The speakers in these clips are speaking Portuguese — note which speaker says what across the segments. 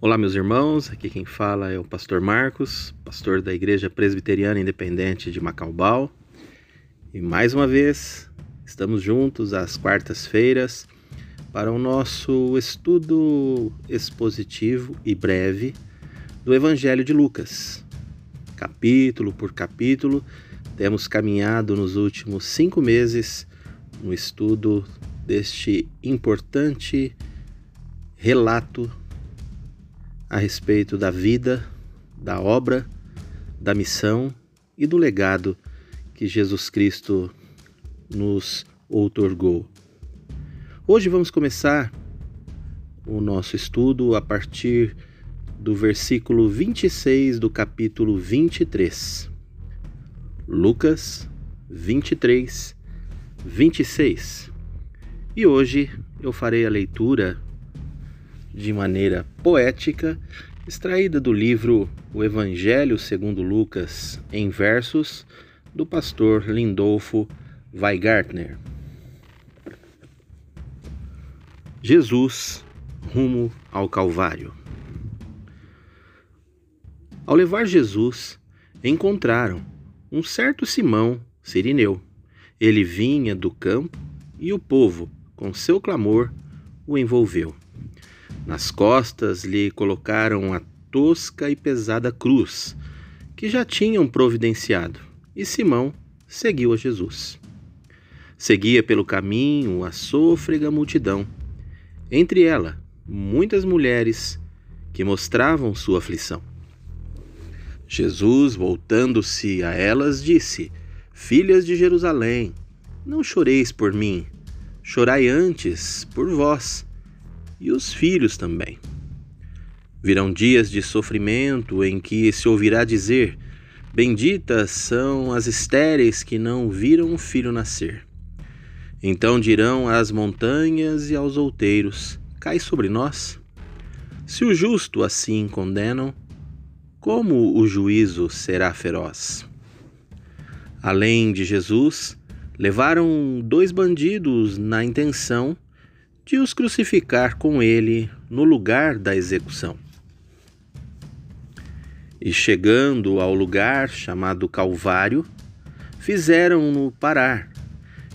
Speaker 1: Olá, meus irmãos. Aqui quem fala é o pastor Marcos, pastor da Igreja Presbiteriana Independente de Macaubal. E mais uma vez, estamos juntos às quartas-feiras para o nosso estudo expositivo e breve do Evangelho de Lucas. Capítulo por capítulo, temos caminhado nos últimos cinco meses no estudo deste importante relato a respeito da vida, da obra, da missão e do legado que Jesus Cristo nos outorgou. Hoje vamos começar o nosso estudo a partir do versículo 26 do capítulo 23. Lucas 23, 26. E hoje eu farei a leitura de maneira poética, extraída do livro O Evangelho segundo Lucas, em versos, do pastor Lindolfo Weigartner. Jesus rumo ao Calvário. Ao levar Jesus, encontraram um certo Simão Sirineu. Ele vinha do campo e o povo, com seu clamor, o envolveu. Nas costas lhe colocaram a tosca e pesada cruz, que já tinham providenciado, e Simão seguiu a Jesus. Seguia pelo caminho a sôfrega multidão, entre ela muitas mulheres que mostravam sua aflição. Jesus, voltando-se a elas, disse: Filhas de Jerusalém, não choreis por mim, chorai antes por vós e os filhos também. Virão dias de sofrimento em que se ouvirá dizer: Benditas são as estéreis que não viram um filho nascer. Então dirão às montanhas e aos outeiros: Cai sobre nós. Se o justo assim condenam, como o juízo será feroz? Além de Jesus, levaram dois bandidos na intenção de os crucificar com ele no lugar da execução. E chegando ao lugar chamado Calvário, fizeram-no parar,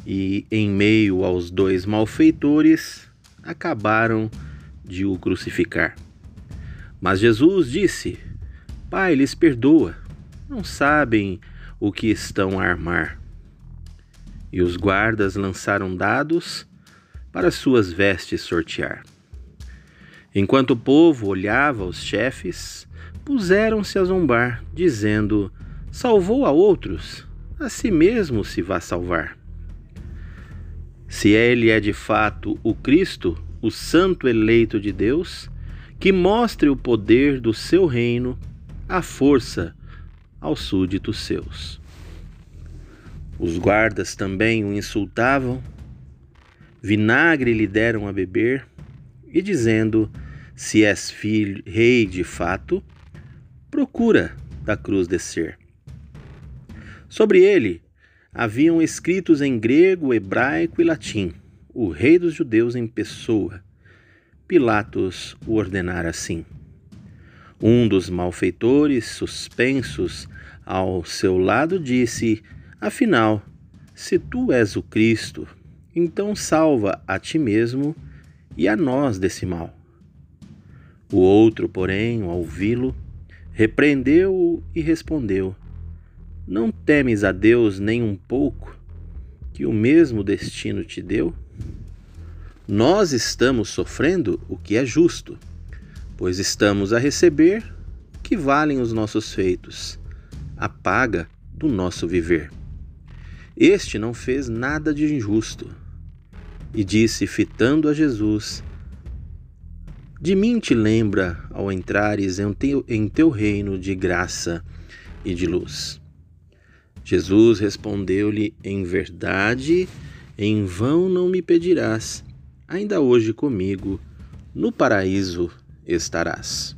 Speaker 1: e, em meio aos dois malfeitores, acabaram de o crucificar. Mas Jesus disse: Pai, lhes perdoa, não sabem o que estão a armar. E os guardas lançaram dados para suas vestes sortear. Enquanto o povo olhava os chefes, puseram-se a zombar, dizendo: Salvou a outros, a si mesmo se vá salvar. Se ele é de fato o Cristo, o Santo eleito de Deus, que mostre o poder do seu reino, a força aos súditos seus. Os guardas também o insultavam vinagre lhe deram a beber, e dizendo: Se és filho, rei de fato, procura da cruz descer. Sobre ele haviam escritos em grego, hebraico e latim: O rei dos judeus em pessoa. Pilatos o ordenara assim. Um dos malfeitores, suspensos ao seu lado, disse: Afinal, se tu és o Cristo, então salva a ti mesmo e a nós desse mal. O outro, porém, ao ouvi-lo, repreendeu-o e respondeu: Não temes a Deus nem um pouco, que o mesmo destino te deu? Nós estamos sofrendo o que é justo, pois estamos a receber o que valem os nossos feitos, a paga do nosso viver. Este não fez nada de injusto e disse, fitando a Jesus: De mim te lembra ao entrares em teu, em teu reino de graça e de luz. Jesus respondeu-lhe: Em verdade, em vão não me pedirás, ainda hoje comigo no paraíso estarás.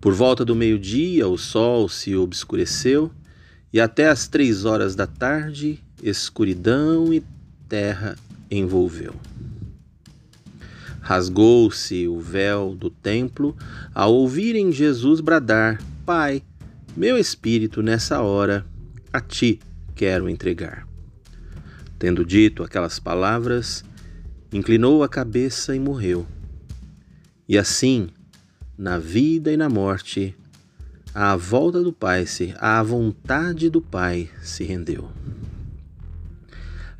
Speaker 1: Por volta do meio-dia, o sol se obscureceu, e até às três horas da tarde, escuridão e terra envolveu. Rasgou-se o véu do templo ao ouvirem Jesus bradar: Pai, meu espírito nessa hora a ti quero entregar. Tendo dito aquelas palavras, inclinou a cabeça e morreu. E assim, na vida e na morte, à volta do Pai, se à vontade do Pai se rendeu.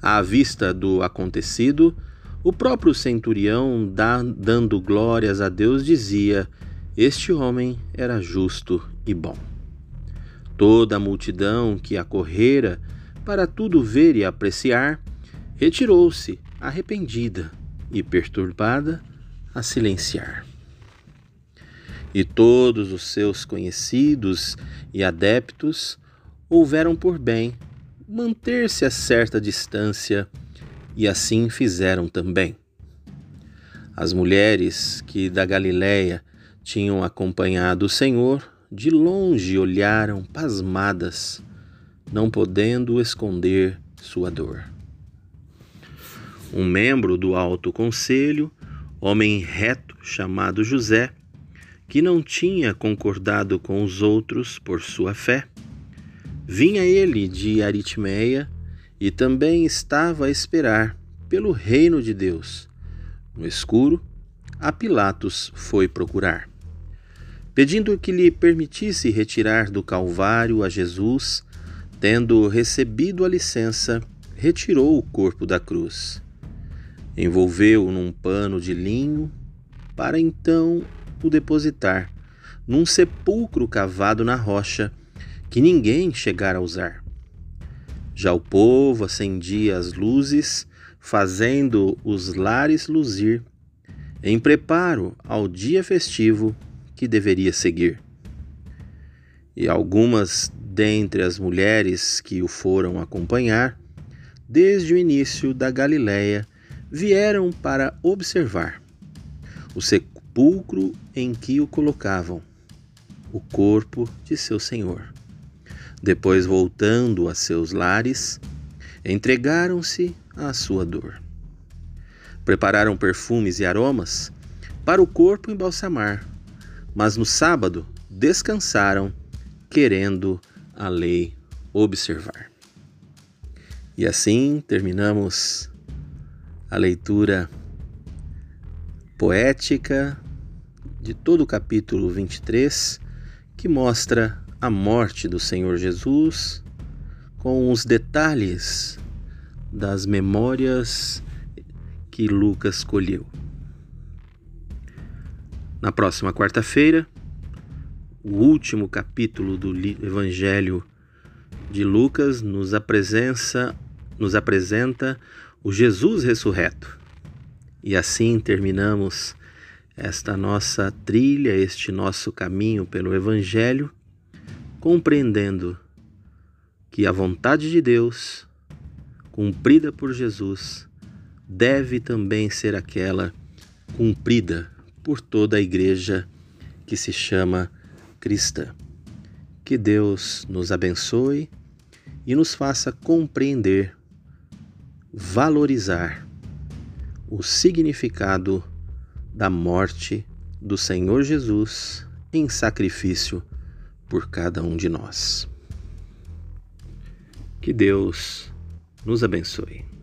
Speaker 1: À vista do acontecido, o próprio centurião, dando glórias a Deus, dizia: Este homem era justo e bom. Toda a multidão que acorrera para tudo ver e apreciar, retirou-se, arrependida e perturbada, a silenciar. E todos os seus conhecidos e adeptos houveram por bem manter-se a certa distância e assim fizeram também. As mulheres que da Galiléia tinham acompanhado o Senhor, de longe olharam pasmadas, não podendo esconder sua dor. Um membro do alto conselho, homem reto chamado José, que não tinha concordado com os outros por sua fé, vinha ele de Aritmeia e também estava a esperar pelo reino de Deus. No escuro, a Pilatos foi procurar, pedindo que lhe permitisse retirar do Calvário a Jesus. Tendo recebido a licença, retirou o corpo da cruz, envolveu-o num pano de linho, para então o depositar num sepulcro cavado na rocha que ninguém chegara a usar. Já o povo acendia as luzes, fazendo os lares luzir, em preparo ao dia festivo que deveria seguir. E algumas dentre as mulheres que o foram acompanhar, desde o início da Galiléia, vieram para observar o sepulcro em que o colocavam, o corpo de seu Senhor. Depois, voltando a seus lares, entregaram-se à sua dor. Prepararam perfumes e aromas para o corpo embalsamar, mas no sábado descansaram, querendo a lei observar. E assim terminamos a leitura poética de todo o capítulo 23, que mostra a morte do Senhor Jesus, com os detalhes das memórias que Lucas colheu. Na próxima quarta-feira, o último capítulo do Evangelho de Lucas nos apresenta, nos apresenta o Jesus ressurreto. E assim terminamos esta nossa trilha, este nosso caminho pelo Evangelho compreendendo que a vontade de Deus, cumprida por Jesus, deve também ser aquela cumprida por toda a igreja que se chama cristã. Que Deus nos abençoe e nos faça compreender, valorizar o significado da morte do Senhor Jesus em sacrifício por cada um de nós. Que Deus nos abençoe.